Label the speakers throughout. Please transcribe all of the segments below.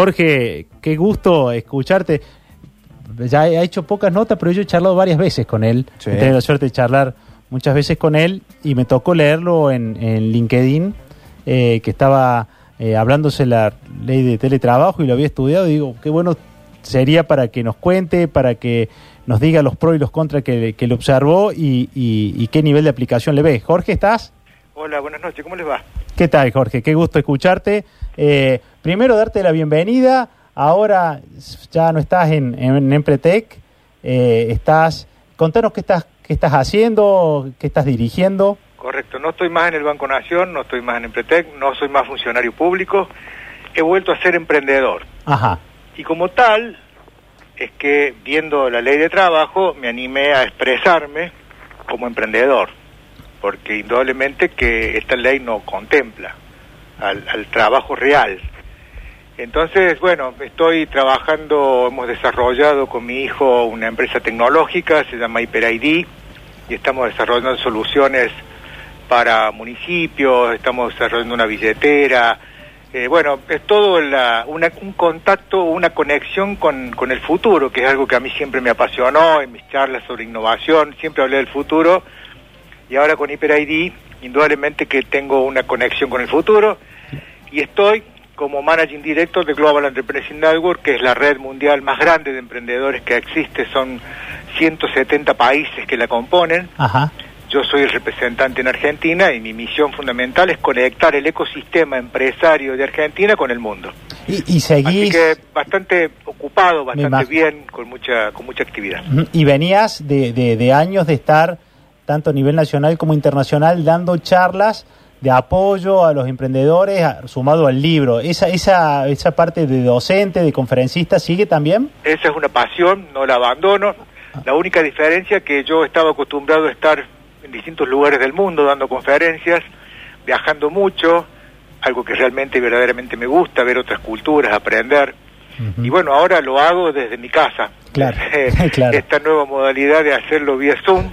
Speaker 1: Jorge, qué gusto escucharte. Ya he hecho pocas notas, pero yo he charlado varias veces con él.
Speaker 2: Sí.
Speaker 1: He tenido la suerte de charlar muchas veces con él y me tocó leerlo en, en LinkedIn, eh, que estaba eh, hablándose la ley de teletrabajo y lo había estudiado. Y digo, qué bueno sería para que nos cuente, para que nos diga los pros y los contras que, que le observó y, y- y qué nivel de aplicación le ve. Jorge, ¿estás?
Speaker 3: Hola, buenas noches, ¿cómo les va?
Speaker 1: ¿Qué tal, Jorge? Qué gusto escucharte. Eh, primero, darte la bienvenida. Ahora ya no estás en, en Empretec. eh, estás, contanos qué estás, qué estás haciendo, qué estás dirigiendo.
Speaker 3: Correcto, no estoy más en el Banco Nación, no estoy más en Empretec, no soy más funcionario público, he vuelto a ser emprendedor.
Speaker 1: Ajá.
Speaker 3: Y como tal, es que viendo la ley de trabajo me animé a expresarme como emprendedor, porque indudablemente que esta ley no contempla al, al trabajo real. Entonces, bueno, estoy trabajando, hemos desarrollado con mi hijo una empresa tecnológica, se llama HyperID, y estamos desarrollando soluciones para municipios, estamos desarrollando una billetera, eh, bueno, es todo la- una- un contacto, una conexión con, con el futuro, que es algo que a mí siempre me apasionó en mis charlas sobre innovación, siempre hablé del futuro, y ahora con HyperID, indudablemente que tengo una conexión con el futuro, y estoy como Managing Director de Global Entrepreneurship Network, que es la red mundial más grande de emprendedores que existe, son 170 países que la componen.
Speaker 1: Ajá.
Speaker 3: Yo soy el representante en Argentina y mi misión fundamental es conectar el ecosistema empresario de Argentina con el mundo.
Speaker 1: Y, y
Speaker 3: Así
Speaker 1: seguís.
Speaker 3: que bastante ocupado, bastante bien, con mucha con mucha actividad.
Speaker 1: Y venías de, de- de años de estar, tanto a nivel nacional como internacional, dando charlas de apoyo a los emprendedores, a- sumado al libro. Esa, esa, esa parte de docente, de conferencista, ¿sigue también?
Speaker 3: Esa es una pasión, no la abandono. La única diferencia que yo estaba acostumbrado a estar en distintos lugares del mundo dando conferencias, viajando mucho, algo que realmente verdaderamente me gusta, ver otras culturas, aprender. Y bueno, ahora lo hago desde mi casa.
Speaker 1: Claro, claro.
Speaker 3: Esta nueva modalidad de hacerlo vía Zoom.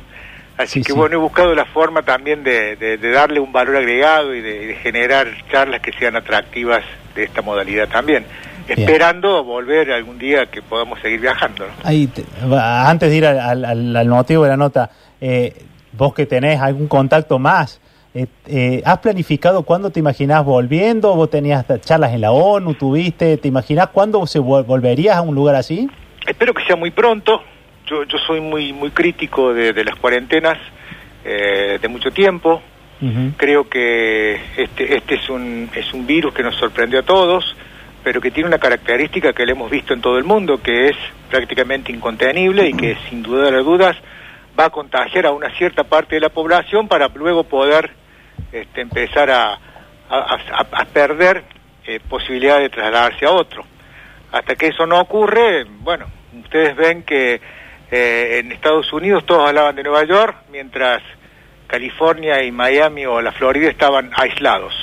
Speaker 3: Así
Speaker 1: Sí,
Speaker 3: que
Speaker 1: sí.
Speaker 3: bueno, he buscado la forma también de, de- de darle un valor agregado y de, de generar charlas que sean atractivas de esta modalidad también.
Speaker 1: Bien.
Speaker 3: Esperando volver algún día que podamos seguir viajando. ¿no?
Speaker 1: Ahí te- antes de ir al, al- al- al motivo de la nota, eh, vos que tenés algún contacto más, eh, eh, ¿has planificado cuándo te imaginás volviendo? ¿Vos tenías charlas en la ONU, tuviste? ¿Te imaginás cuándo se vol- volverías a un lugar así?
Speaker 3: Espero que sea muy pronto. Yo, yo soy muy muy crítico de, de las cuarentenas eh, de mucho tiempo. Creo que este, este es, un, es un virus que nos sorprendió a todos, pero que tiene una característica que le hemos visto en todo el mundo, que es prácticamente incontenible y que sin duda de dudas va a contagiar a una cierta parte de la población para luego poder este, empezar a, a- a- a perder eh, posibilidad de trasladarse a otro. Hasta que eso no ocurre, bueno, ustedes ven que eh, en Estados Unidos todos hablaban de Nueva York, mientras California y Miami o la Florida estaban aislados.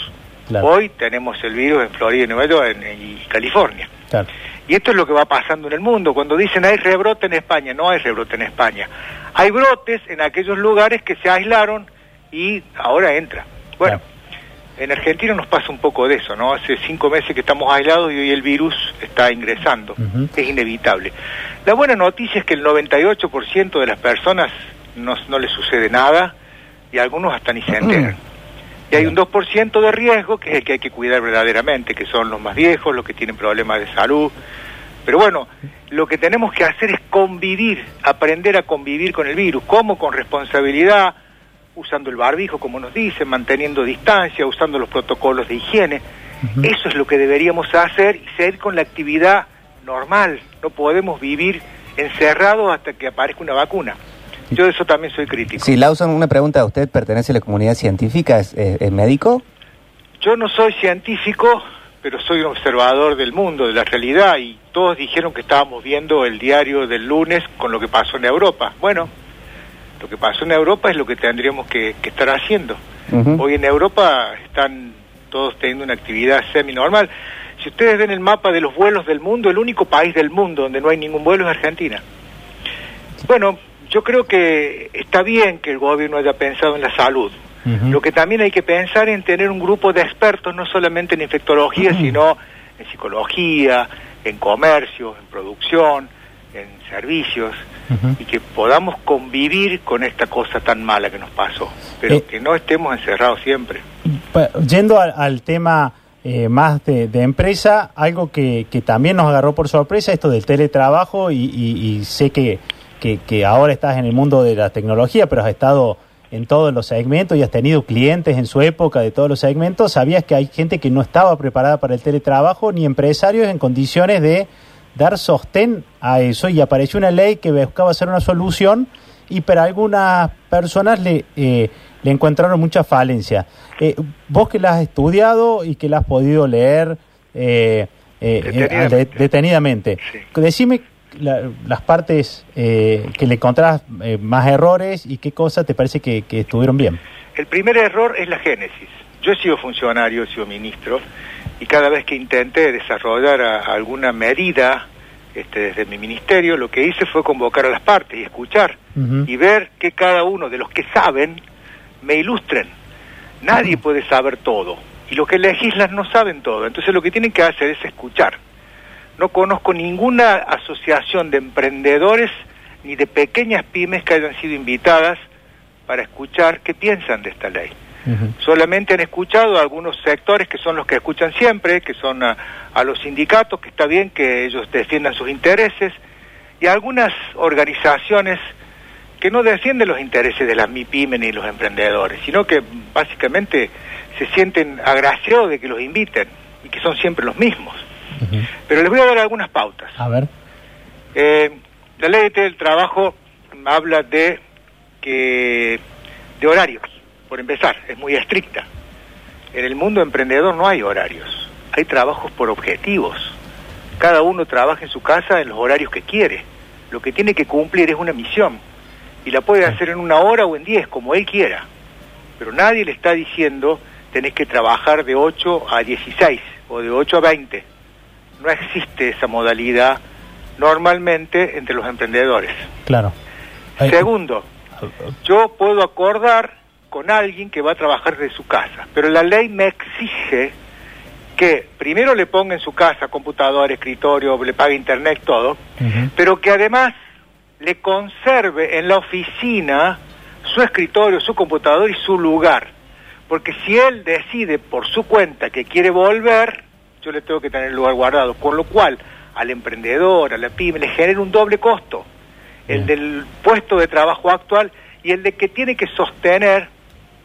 Speaker 1: Claro.
Speaker 3: Hoy tenemos el virus en Florida y Nueva York en- y California.
Speaker 1: Claro.
Speaker 3: Y esto es lo que va pasando en el mundo. Cuando dicen hay rebrote en España, no hay rebrote en España. Hay brotes en aquellos lugares que se aislaron y ahora entra. Bueno,
Speaker 1: Claro.
Speaker 3: En Argentina nos pasa un poco de eso, ¿no? Hace cinco meses que estamos aislados y hoy el virus está ingresando. Es inevitable. La buena noticia es que el 98% de las personas no, no les sucede nada y algunos hasta ni se enteran. Y hay un 2% de riesgo que es el que hay que cuidar verdaderamente, que son los más viejos, los que tienen problemas de salud. Pero bueno, lo que tenemos que hacer es convivir, aprender a convivir con el virus. ¿Cómo? Con responsabilidad, usando el barbijo, como nos dicen, manteniendo distancia, usando los protocolos de higiene. Eso es lo que deberíamos hacer y seguir con la actividad normal. No podemos vivir encerrados hasta que aparezca una vacuna. Yo de eso también soy crítico.
Speaker 2: Sí, Lawson, una pregunta. ¿Usted pertenece a la comunidad científica? ¿Es, es- es médico?
Speaker 3: Yo no soy científico, pero soy un observador del mundo, de la realidad, y todos dijeron que estábamos viendo el diario del lunes con lo que pasó en Europa. Bueno, lo que pasó en Europa es lo que tendríamos que, que estar haciendo. Hoy en Europa están todos teniendo una actividad semi-normal. Si ustedes ven el mapa de los vuelos del mundo, el único país del mundo donde no hay ningún vuelo es Argentina. Bueno, yo creo que está bien que el gobierno haya pensado en la salud. Lo que también hay que pensar en tener un grupo de expertos, no solamente en infectología, sino en psicología, en comercio, en producción, en servicios, y que podamos convivir con esta cosa tan mala que nos pasó, pero
Speaker 1: Eh.
Speaker 3: que no estemos encerrados siempre.
Speaker 1: Yendo al, al tema eh, más de, de empresa, algo que, que también nos agarró por sorpresa, esto del teletrabajo, y, y- y sé que, que- que ahora estás en el mundo de la tecnología, pero has estado en todos los segmentos y has tenido clientes en su época de todos los segmentos, sabías que hay gente que no estaba preparada para el teletrabajo, ni empresarios en condiciones de dar sostén a eso, y apareció una ley que buscaba ser una solución, y para algunas personas le, eh, le encontraron mucha falencia. Eh, vos que la has estudiado y que la has podido leer eh, eh,
Speaker 3: Detenidamente.
Speaker 1: de- detenidamente,
Speaker 3: Sí.
Speaker 1: decime la- las partes eh, que le encontrás eh, más errores y qué cosas te parece que, que estuvieron bien.
Speaker 3: El primer error es la génesis. Yo he sido funcionario, he sido ministro, y cada vez que intenté desarrollar a- alguna medida este, desde mi ministerio, lo que hice fue convocar a las partes y escuchar y ver que cada uno de los que saben me ilustren. Nadie puede saber todo y los que legislan no saben todo. Entonces lo que tienen que hacer es escuchar. No conozco ninguna asociación de emprendedores ni de pequeñas pymes que hayan sido invitadas para escuchar qué piensan de esta ley. Solamente han escuchado a algunos sectores que son los que escuchan siempre, que son a, a los sindicatos, que está bien que ellos defiendan sus intereses, y a algunas organizaciones que no defienden los intereses de las MIPYME ni los emprendedores, sino que básicamente se sienten agraciados de que los inviten y que son siempre los mismos. Pero les voy a dar algunas pautas.
Speaker 1: A ver.
Speaker 3: Eh, la ley del trabajo habla de que de horarios, por empezar, es muy estricta. En el mundo emprendedor no hay horarios, hay trabajos por objetivos. Cada uno trabaja en su casa en los horarios que quiere. Lo que tiene que cumplir es una misión y la puede hacer en una hora o en diez, como él quiera. Pero nadie le está diciendo tenés que trabajar de 8 a 16 o de 8 a 20. No existe esa modalidad normalmente entre los emprendedores.
Speaker 1: Claro.
Speaker 3: Segundo, yo puedo acordar con alguien que va a trabajar de su casa, pero la ley me exige que primero le ponga en su casa computador, escritorio, le pague internet, todo, pero que además le conserve en la oficina su escritorio, su computador y su lugar. Porque si él decide por su cuenta que quiere volver, yo le tengo que tener el lugar guardado. Con lo cual, al emprendedor, a la pyme, le genera un doble costo. El del puesto de trabajo actual y el de que tiene que sostener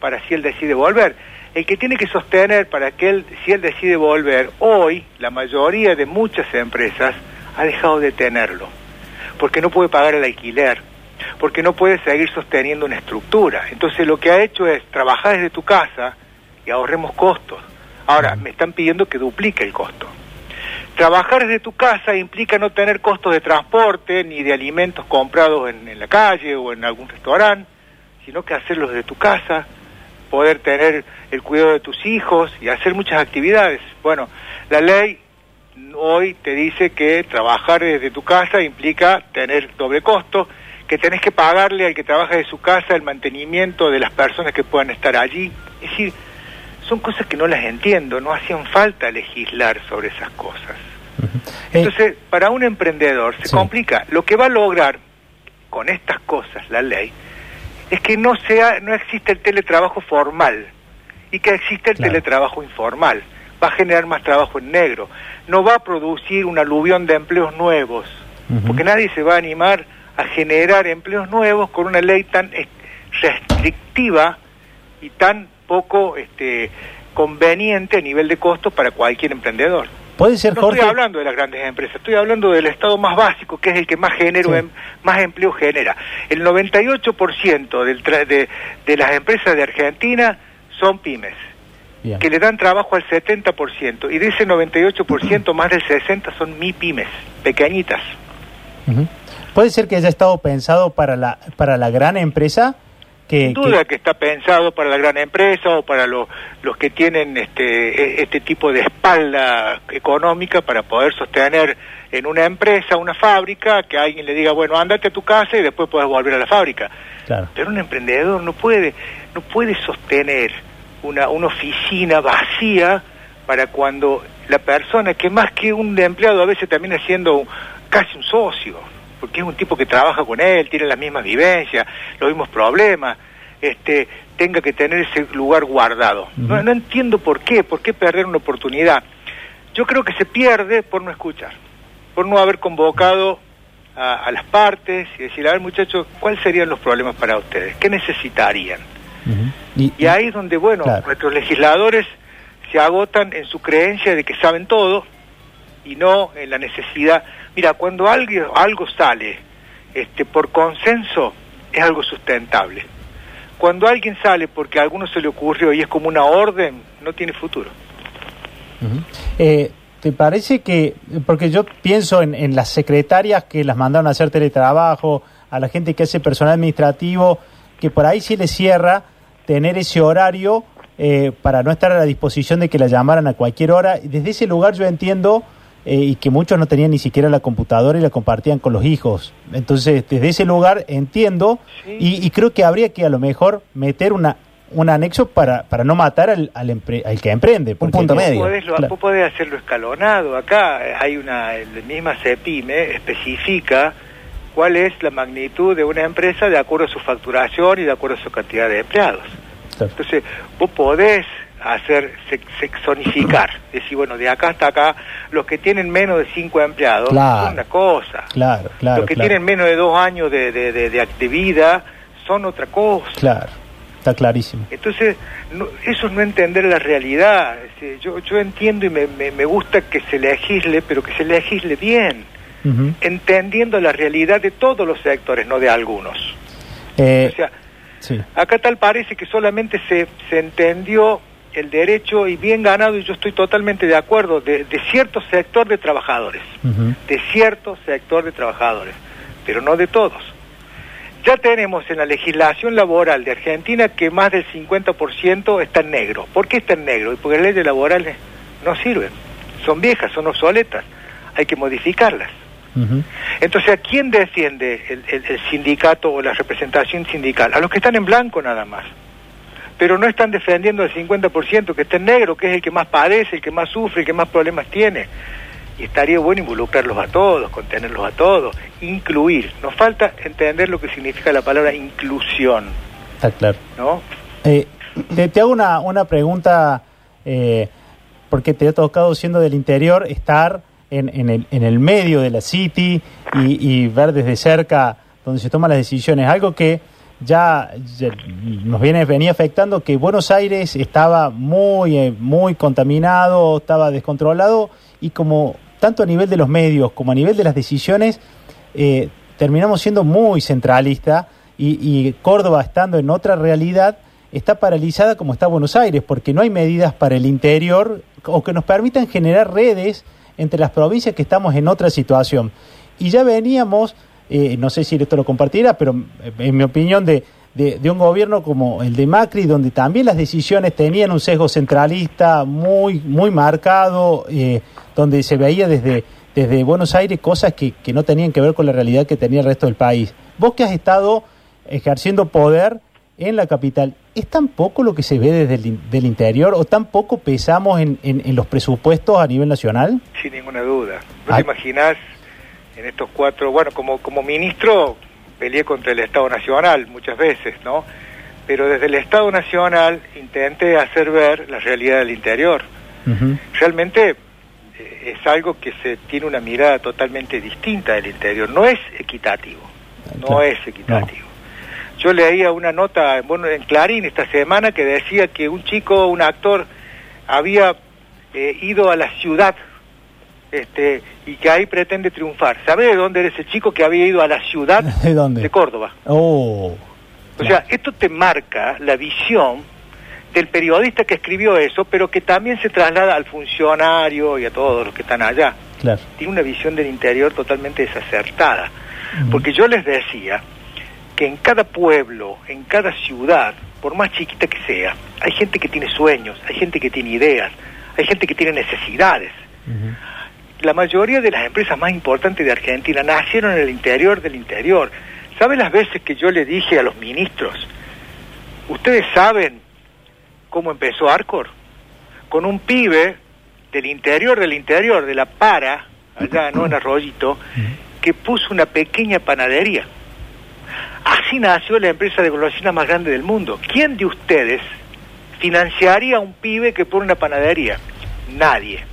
Speaker 3: para si él decide volver. El que tiene que sostener para que él, si él decide volver, hoy la mayoría de muchas empresas ha dejado de tenerlo, porque no puede pagar el alquiler, porque no puede seguir sosteniendo una estructura. Entonces lo que ha hecho es trabajar desde tu casa y ahorremos costos. Ahora, me están pidiendo que duplique el costo. Trabajar desde tu casa implica no tener costos de transporte ni de alimentos comprados en, la calle o en algún restaurante, sino que hacerlo desde tu casa, poder tener el cuidado de tus hijos y hacer muchas actividades. Bueno, la ley hoy te dice que trabajar desde tu casa implica tener doble costo, que tenés que pagarle al que trabaja de su casa el mantenimiento de las personas que puedan estar allí. Es decir, son cosas que no las entiendo, no hacían falta legislar sobre esas cosas.
Speaker 1: Eh,
Speaker 3: Entonces, para un emprendedor se
Speaker 1: Sí.
Speaker 3: complica. Lo que va a lograr con estas cosas la ley es que no sea, no existe el teletrabajo formal y que existe el
Speaker 1: Claro.
Speaker 3: teletrabajo informal. Va a generar más trabajo en negro. No va a producir un aluvión de empleos nuevos, porque nadie se va a animar a generar empleos nuevos con una ley tan restrictiva y tan poco este, conveniente a nivel de costos para cualquier emprendedor.
Speaker 1: Puede ser,
Speaker 3: No
Speaker 1: Jorge.
Speaker 3: estoy hablando de las grandes empresas, estoy hablando del estado más básico, que es el que más genero,
Speaker 1: Sí.
Speaker 3: em- más empleo genera. El 98% del tra- de, de las empresas de Argentina son pymes,
Speaker 1: Bien.
Speaker 3: que le dan trabajo al 70%, y de ese 98%, más del 60% son mi pymes, pequeñitas.
Speaker 1: Puede ser que haya estado pensado para la, para la gran empresa que,
Speaker 3: Sin duda
Speaker 1: que-
Speaker 3: que está pensado para la gran empresa o para lo- los que tienen este, e- este tipo de espalda económica para poder sostener en una empresa, una fábrica, que alguien le diga, bueno, ándate a tu casa y después puedes volver a la fábrica.
Speaker 1: claro.
Speaker 3: Pero un emprendedor no puede, no puede sostener una, una oficina vacía para cuando la persona que más que un empleado a veces también siendo un- casi un socio, porque es un tipo que trabaja con él, tiene las mismas vivencias, los mismos problemas, este, tenga que tener ese lugar guardado. no, entiendo por qué, por qué perder una oportunidad. Yo creo que se pierde por no escuchar, por no haber convocado a, a las partes y decir, a ver muchachos, ¿cuáles serían los problemas para ustedes? ¿Qué necesitarían?
Speaker 1: Y,
Speaker 3: Y ahí es donde, bueno,
Speaker 1: Claro.
Speaker 3: nuestros legisladores se agotan en su creencia de que saben todo y no en la necesidad. Mira, cuando algo, algo sale este, por consenso, es algo sustentable. Cuando alguien sale porque a alguno se le ocurrió y es como una orden, no tiene futuro.
Speaker 1: Eh, ¿Te parece que, porque yo pienso en, las secretarias que las mandaron a hacer teletrabajo, a la gente que hace personal administrativo, que por ahí sí les cierra tener ese horario eh, para no estar a la disposición de que la llamaran a cualquier hora? Y Desde ese lugar yo entiendo eh, y que muchos no tenían ni siquiera la computadora y la compartían con los hijos. Entonces, desde ese lugar entiendo
Speaker 3: Sí.
Speaker 1: y, y creo que habría que a lo mejor meter una un anexo para, para no matar al, al, empre- al que emprende. porque-
Speaker 2: punto medio.
Speaker 3: Vos podés, lo-
Speaker 1: Claro.
Speaker 3: podés hacerlo escalonado. Acá hay una, la misma CEPIME especifica cuál es la magnitud de una empresa de acuerdo a su facturación y de acuerdo a su cantidad de empleados.
Speaker 1: Claro.
Speaker 3: Entonces, vos podés hacer sex- sexonificar, decir, bueno, de acá hasta acá, los que tienen menos de cinco empleados
Speaker 1: Claro.
Speaker 3: son una cosa.
Speaker 1: Claro, claro.
Speaker 3: los que tienen menos de dos años de, de, de, de vida son otra cosa.
Speaker 1: Claro, está clarísimo.
Speaker 3: Entonces, no- eso es no entender la realidad. Es decir, yo, yo entiendo y me, me, me gusta que se legisle, pero que se legisle bien, entendiendo la realidad de todos los sectores, no de algunos.
Speaker 1: Eh,
Speaker 3: O sea,
Speaker 1: sí.
Speaker 3: acá tal parece que solamente se, se entendió el derecho y bien ganado, y yo estoy totalmente de acuerdo, de, de cierto sector de trabajadores, de cierto sector de trabajadores, pero no de todos. Ya tenemos en la legislación laboral de Argentina que más del 50% está en negro. ¿Por qué está en negro? Porque las leyes laborales no sirven, son viejas, son obsoletas, hay que modificarlas. Entonces, ¿a quién defiende el, el- el sindicato o la representación sindical? A los que están en blanco nada más. Pero no están defendiendo al 50% que está en negro, que es el que más padece, el que más sufre, el que más problemas tiene. Y estaría bueno involucrarlos a todos, contenerlos a todos, incluir. Nos falta entender lo que significa la palabra inclusión,
Speaker 1: Está claro.
Speaker 3: ¿no?
Speaker 1: Eh, te, te hago una, una pregunta, eh, porque te ha tocado siendo del interior estar en, en, el, en el medio de la City y, y ver desde cerca donde se toman las decisiones. Algo que ya, nos viene venía afectando, que Buenos Aires estaba muy, eh, muy contaminado, estaba descontrolado y como tanto a nivel de los medios como a nivel de las decisiones, eh, terminamos siendo muy centralista y, y Córdoba estando en otra realidad está paralizada como está Buenos Aires porque no hay medidas para el interior o que nos permitan generar redes entre las provincias que estamos en otra situación. Y ya veníamos, eh, no sé si esto lo compartirá, pero eh, en mi opinión de, de, de un gobierno como el de Macri, donde también las decisiones tenían un sesgo centralista muy, muy marcado, eh, donde se veía desde, desde Buenos Aires cosas que, que no tenían que ver con la realidad que tenía el resto del país. Vos que has estado ejerciendo poder en la capital, ¿es tan poco lo que se ve desde el del interior o tan poco pesamos en, en- en los presupuestos a nivel nacional?
Speaker 3: Sin ninguna duda. ¿No
Speaker 1: Ay.
Speaker 3: te imaginas en estos cuatro, bueno, como, como ministro peleé contra el Estado Nacional muchas veces, ¿no? Pero desde el Estado Nacional intenté hacer ver la realidad del interior. Realmente eh, es algo que se tiene una mirada totalmente distinta del interior. No es equitativo, no es equitativo. Yo leía una nota bueno, en Clarín esta semana que decía que un chico, un actor, había eh, ido a la ciudad este, y que ahí pretende triunfar. ¿Sabe de dónde era ese chico que había ido a la ciudad?
Speaker 1: ¿De dónde?
Speaker 3: De Córdoba.
Speaker 1: Oh,
Speaker 3: O sea, esto te marca la visión del periodista que escribió eso, pero que también se traslada al funcionario y a todos los que están allá.
Speaker 1: claro.
Speaker 3: Tiene una visión del interior totalmente desacertada. Porque yo les decía que en cada pueblo, en cada ciudad, por más chiquita que sea, hay gente que tiene sueños, hay gente que tiene ideas, hay gente que tiene necesidades. La mayoría de las empresas más importantes de Argentina nacieron en el interior del interior. ¿Saben las veces que yo le dije a los ministros, ustedes saben cómo empezó Arcor? Con un pibe del interior del interior, de la para, allá no en Arroyito, que puso una pequeña panadería. Así nació la empresa de golosinas más grande del mundo. ¿Quién de ustedes financiaría a un pibe que pone una panadería? Nadie.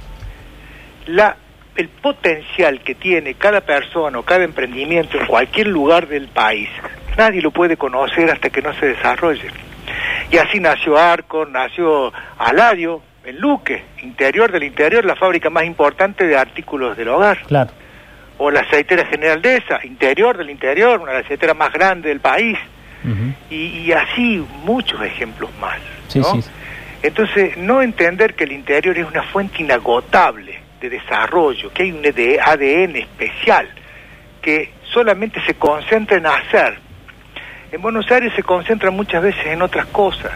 Speaker 3: La, el potencial que tiene cada persona o cada emprendimiento en cualquier lugar del país, nadie lo puede conocer hasta que no se desarrolle. Y así nació Arco, nació Aladio, en Luque, interior del interior, la fábrica más importante de artículos del hogar.
Speaker 1: Claro.
Speaker 3: O la aceitera General de esa, interior del interior, una de las aceiteras más grandes del país. Y, y así muchos ejemplos más.
Speaker 1: Sí, sí.
Speaker 3: Entonces, no entender que el interior es una fuente inagotable de desarrollo, que hay un ED ADN especial, que solamente se concentra en hacer. En Buenos Aires se concentra muchas veces en otras cosas,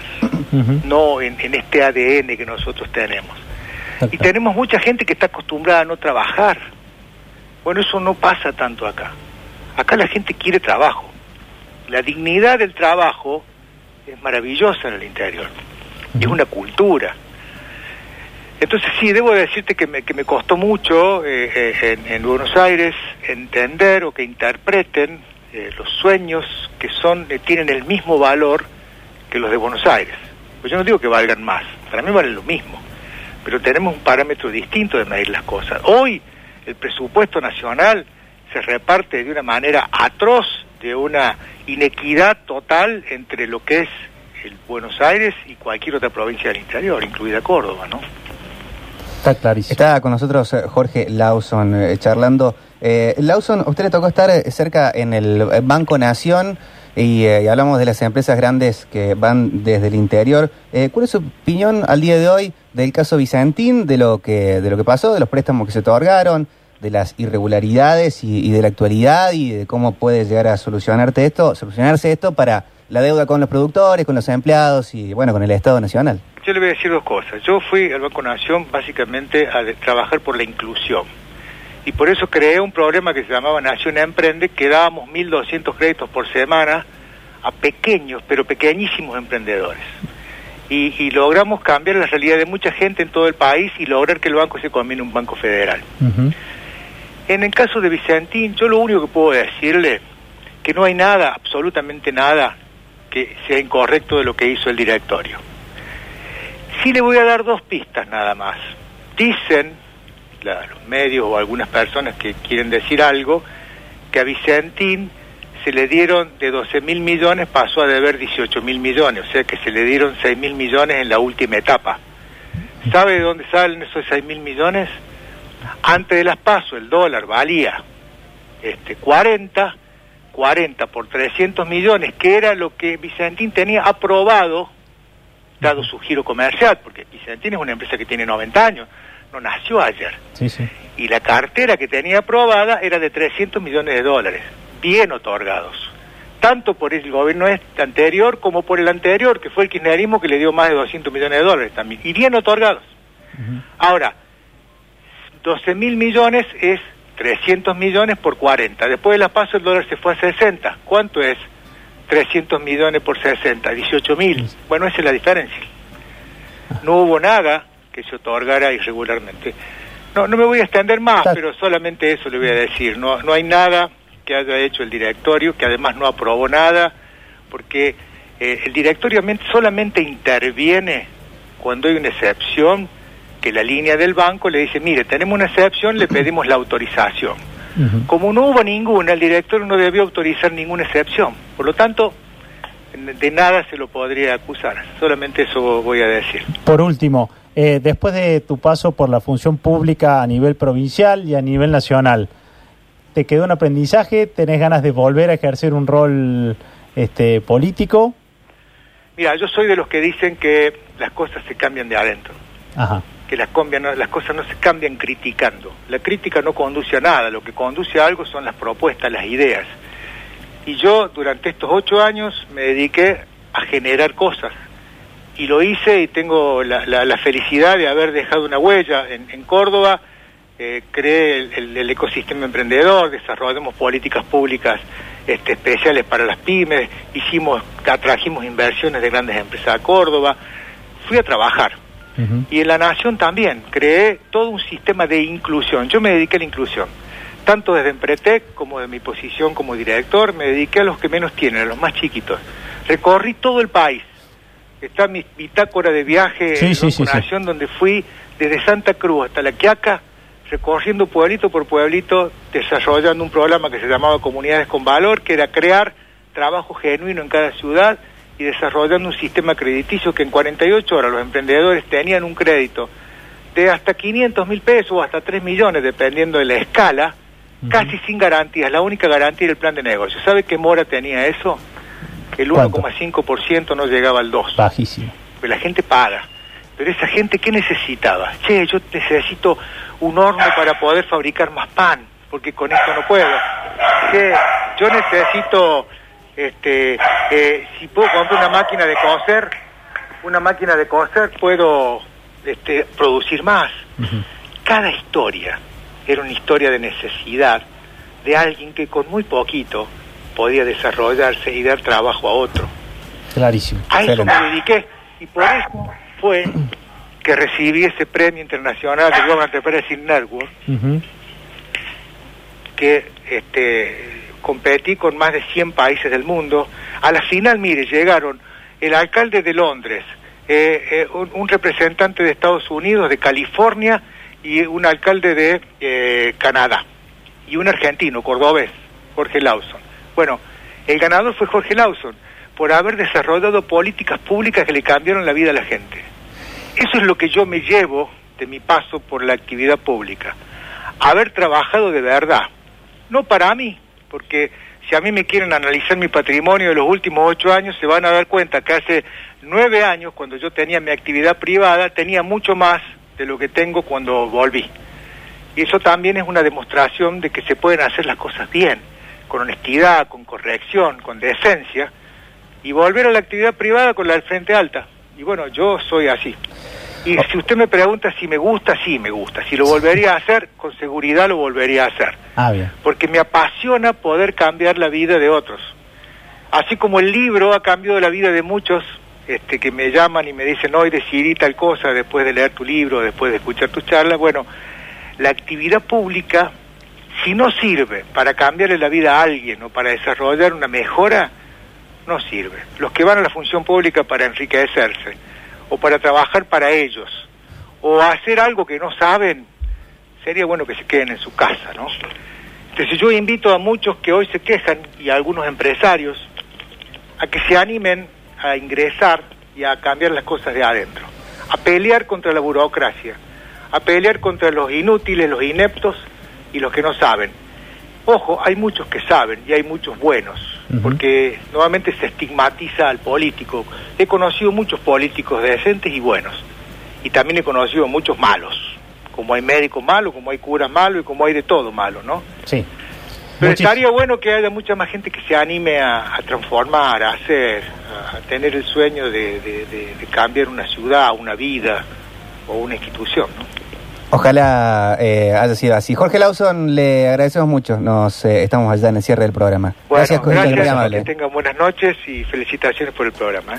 Speaker 3: no en, en este ADN que nosotros tenemos. Y tenemos mucha gente que está acostumbrada a no trabajar. Bueno, eso no pasa tanto acá. Acá la gente quiere trabajo. La dignidad del trabajo es maravillosa en el interior. Es una cultura. Entonces sí, debo decirte que me, que me costó mucho eh, eh, en, en Buenos Aires entender o que interpreten eh, los sueños que son tienen el mismo valor que los de Buenos Aires. Pues yo no digo que valgan más, para mí valen lo mismo, pero tenemos un parámetro distinto de medir las cosas. Hoy el presupuesto nacional se reparte de una manera atroz, de una inequidad total entre lo que es el Buenos Aires y cualquier otra provincia del interior, incluida Córdoba, ¿no?
Speaker 1: Está clarísimo.
Speaker 2: Está con nosotros eh, Jorge Lawson eh, charlando. Eh, Lawson, a usted le tocó estar eh, cerca en el eh, Banco Nación y, hablamos de las empresas grandes que van desde el interior. ¿Cuál es su opinión al día de hoy del caso Vicentín, de lo que, de lo que pasó, de los préstamos que se otorgaron, de las irregularidades y, y de la actualidad y de cómo puede llegar a solucionarte esto, solucionarse esto para la deuda con los productores, con los empleados y bueno, con el Estado Nacional?
Speaker 3: Yo le voy a decir dos cosas. Yo fui al Banco Nación básicamente a trabajar por la inclusión. Y por eso creé un programa que se llamaba Nación Emprende, que dábamos 1.200 créditos por semana a pequeños, pero pequeñísimos emprendedores. Y, y logramos cambiar la realidad de mucha gente en todo el país y lograr que el banco se conviene en un banco federal. En el caso de Vicentín, yo lo único que puedo decirle que no hay nada, absolutamente nada, que sea incorrecto de lo que hizo el directorio. Sí le voy a dar dos pistas nada más. Dicen los medios o algunas personas que quieren decir algo, que a Vicentín se le dieron de 12 mil millones, pasó a deber 18 mil millones, o sea que se le dieron 6 mil millones en la última etapa. ¿Sabe de dónde salen esos 6 mil millones? Antes de las pasos el dólar valía este 40, 40 por 300 millones, que era lo que Vicentín tenía aprobado, dado su giro comercial, porque Vicentín es una empresa que tiene 90 años, no nació ayer.
Speaker 1: Sí, sí.
Speaker 3: Y la cartera que tenía aprobada era de 300 millones de dólares, bien otorgados, tanto por el gobierno este anterior como por el anterior, que fue el kirchnerismo que le dio más de 200 millones de dólares también, y bien otorgados. Ahora, 12 mil millones es 300 millones por 40. Después de la paso el dólar se fue a 60. ¿Cuánto es 300 millones por 60? 18 mil. Bueno, esa es la diferencia. No hubo nada que se otorgara irregularmente. No, no me voy a extender más, pero solamente eso le voy a decir. No, no hay nada que haya hecho el directorio, que además no aprobó nada, porque eh, el directorio mente- solamente interviene cuando hay una excepción que la línea del banco le dice, mire, tenemos una excepción, le pedimos la autorización. Como no hubo ninguna, el director no debió autorizar ninguna excepción. Por lo tanto, de nada se lo podría acusar. Solamente eso voy a decir.
Speaker 1: Por último, eh, después de tu paso por la función pública a nivel provincial y a nivel nacional, ¿te quedó un aprendizaje? ¿Tenés ganas de volver a ejercer un rol este, político?
Speaker 3: Mira, yo soy de los que dicen que las cosas se cambian de adentro.
Speaker 1: Ajá.
Speaker 3: Que las, las cosas no se cambian criticando. La crítica no conduce a nada, lo que conduce a algo son las propuestas, las ideas. Y yo durante estos ocho años me dediqué a generar cosas. Y lo hice y tengo la, la- la felicidad de haber dejado una huella en, en Córdoba. Eh, creé el ecosistema emprendedor, desarrollamos políticas públicas este, especiales para las pymes, hicimos, atrajimos inversiones de grandes empresas a Córdoba. Fui a trabajar Y en la Nación también, creé todo un sistema de inclusión. Yo me dediqué a la inclusión. Tanto desde Empretec como de mi posición como director, me dediqué a los que menos tienen, a los más chiquitos. Recorrí todo el país. Está mi bitácora de viaje
Speaker 1: Sí,
Speaker 3: en
Speaker 1: sí, sí.
Speaker 3: Nación, donde fui desde Santa Cruz hasta La Quiaca, recorriendo pueblito por pueblito, desarrollando un programa que se llamaba Comunidades con Valor, que era crear trabajo genuino en cada ciudad y desarrollando un sistema crediticio que en 48 horas los emprendedores tenían un crédito de hasta 500 mil pesos o hasta 3 millones, dependiendo de la escala, casi sin garantías. La única garantía era el plan de negocio. ¿Sabe qué Mora tenía eso? El
Speaker 1: ¿Cuánto?
Speaker 3: 1,5% no llegaba al 2%.
Speaker 1: Bajísimo.
Speaker 3: Pues la gente paga. Pero esa gente, ¿qué necesitaba? Che, yo necesito un horno para poder fabricar más pan, porque con esto no puedo. Che, yo necesito, este, eh, si puedo comprar una máquina de coser, una máquina de coser, puedo este, producir más. Cada historia era una historia de necesidad de alguien que con muy poquito podía desarrollarse y dar trabajo a otro.
Speaker 1: Clarísimo.
Speaker 3: A eso me dediqué y por eso fue que recibí ese premio internacional de Global Enterprise Network, que este, competí con más de 100 países del mundo. A la final, mire, llegaron el alcalde de Londres, eh, eh, un, representante de Estados Unidos, de California y un alcalde de eh, Canadá y un argentino, cordobés, Jorge Lawson. Bueno, el ganador fue Jorge Lawson por haber desarrollado políticas públicas que le cambiaron la vida a la gente. Eso es lo que yo me llevo de mi paso por la actividad pública. Haber trabajado de verdad. No para mí, porque si a mí me quieren analizar mi patrimonio de los últimos ocho años, se van a dar cuenta que hace nueve años, cuando yo tenía mi actividad privada, tenía mucho más de lo que tengo cuando volví. Y eso también es una demostración de que se pueden hacer las cosas bien, con honestidad, con corrección, con decencia, y volver a la actividad privada con la del frente alta. Y bueno, yo soy así. Y si usted me pregunta si me gusta, sí me gusta. Si lo volvería a hacer, con seguridad lo volvería a hacer.
Speaker 1: Ah, bien.
Speaker 3: Porque me apasiona poder cambiar la vida de otros. Así como el libro ha cambiado la vida de muchos este, que me llaman y me dicen, hoy decidí tal cosa después de leer tu libro, después de escuchar tu charla. Bueno, la actividad pública, si no sirve para cambiarle la vida a alguien o para desarrollar una mejora, no sirve. Los que van a la función pública para enriquecerse o para trabajar para ellos o hacer algo que no saben, sería bueno que se queden en su casa, ¿no? Entonces yo invito a muchos que hoy se quejan y a algunos empresarios a que se animen a ingresar y a cambiar las cosas de adentro, a pelear contra la burocracia, a pelear contra los inútiles, los ineptos y los que no saben. Ojo, hay muchos que saben y hay muchos buenos, Porque nuevamente se estigmatiza al político. He conocido muchos políticos decentes y buenos, y también he conocido muchos malos, como hay médicos malos, como hay curas malos y como hay de todo malo, ¿no?
Speaker 1: Sí.
Speaker 3: Pero
Speaker 1: Muchis-
Speaker 3: estaría bueno que haya mucha más gente que se anime a, a transformar, a hacer, a tener el sueño de, de- de- de cambiar una ciudad, una vida o una institución. ¿no?
Speaker 2: Ojalá eh, haya sido así. Jorge Lawson, le agradecemos mucho. Nos eh, estamos allá en el cierre del programa.
Speaker 3: Bueno,
Speaker 2: gracias, Jorge,
Speaker 3: gracias,
Speaker 2: muy amable.
Speaker 3: que tengan buenas noches y felicitaciones por el programa. ¿eh?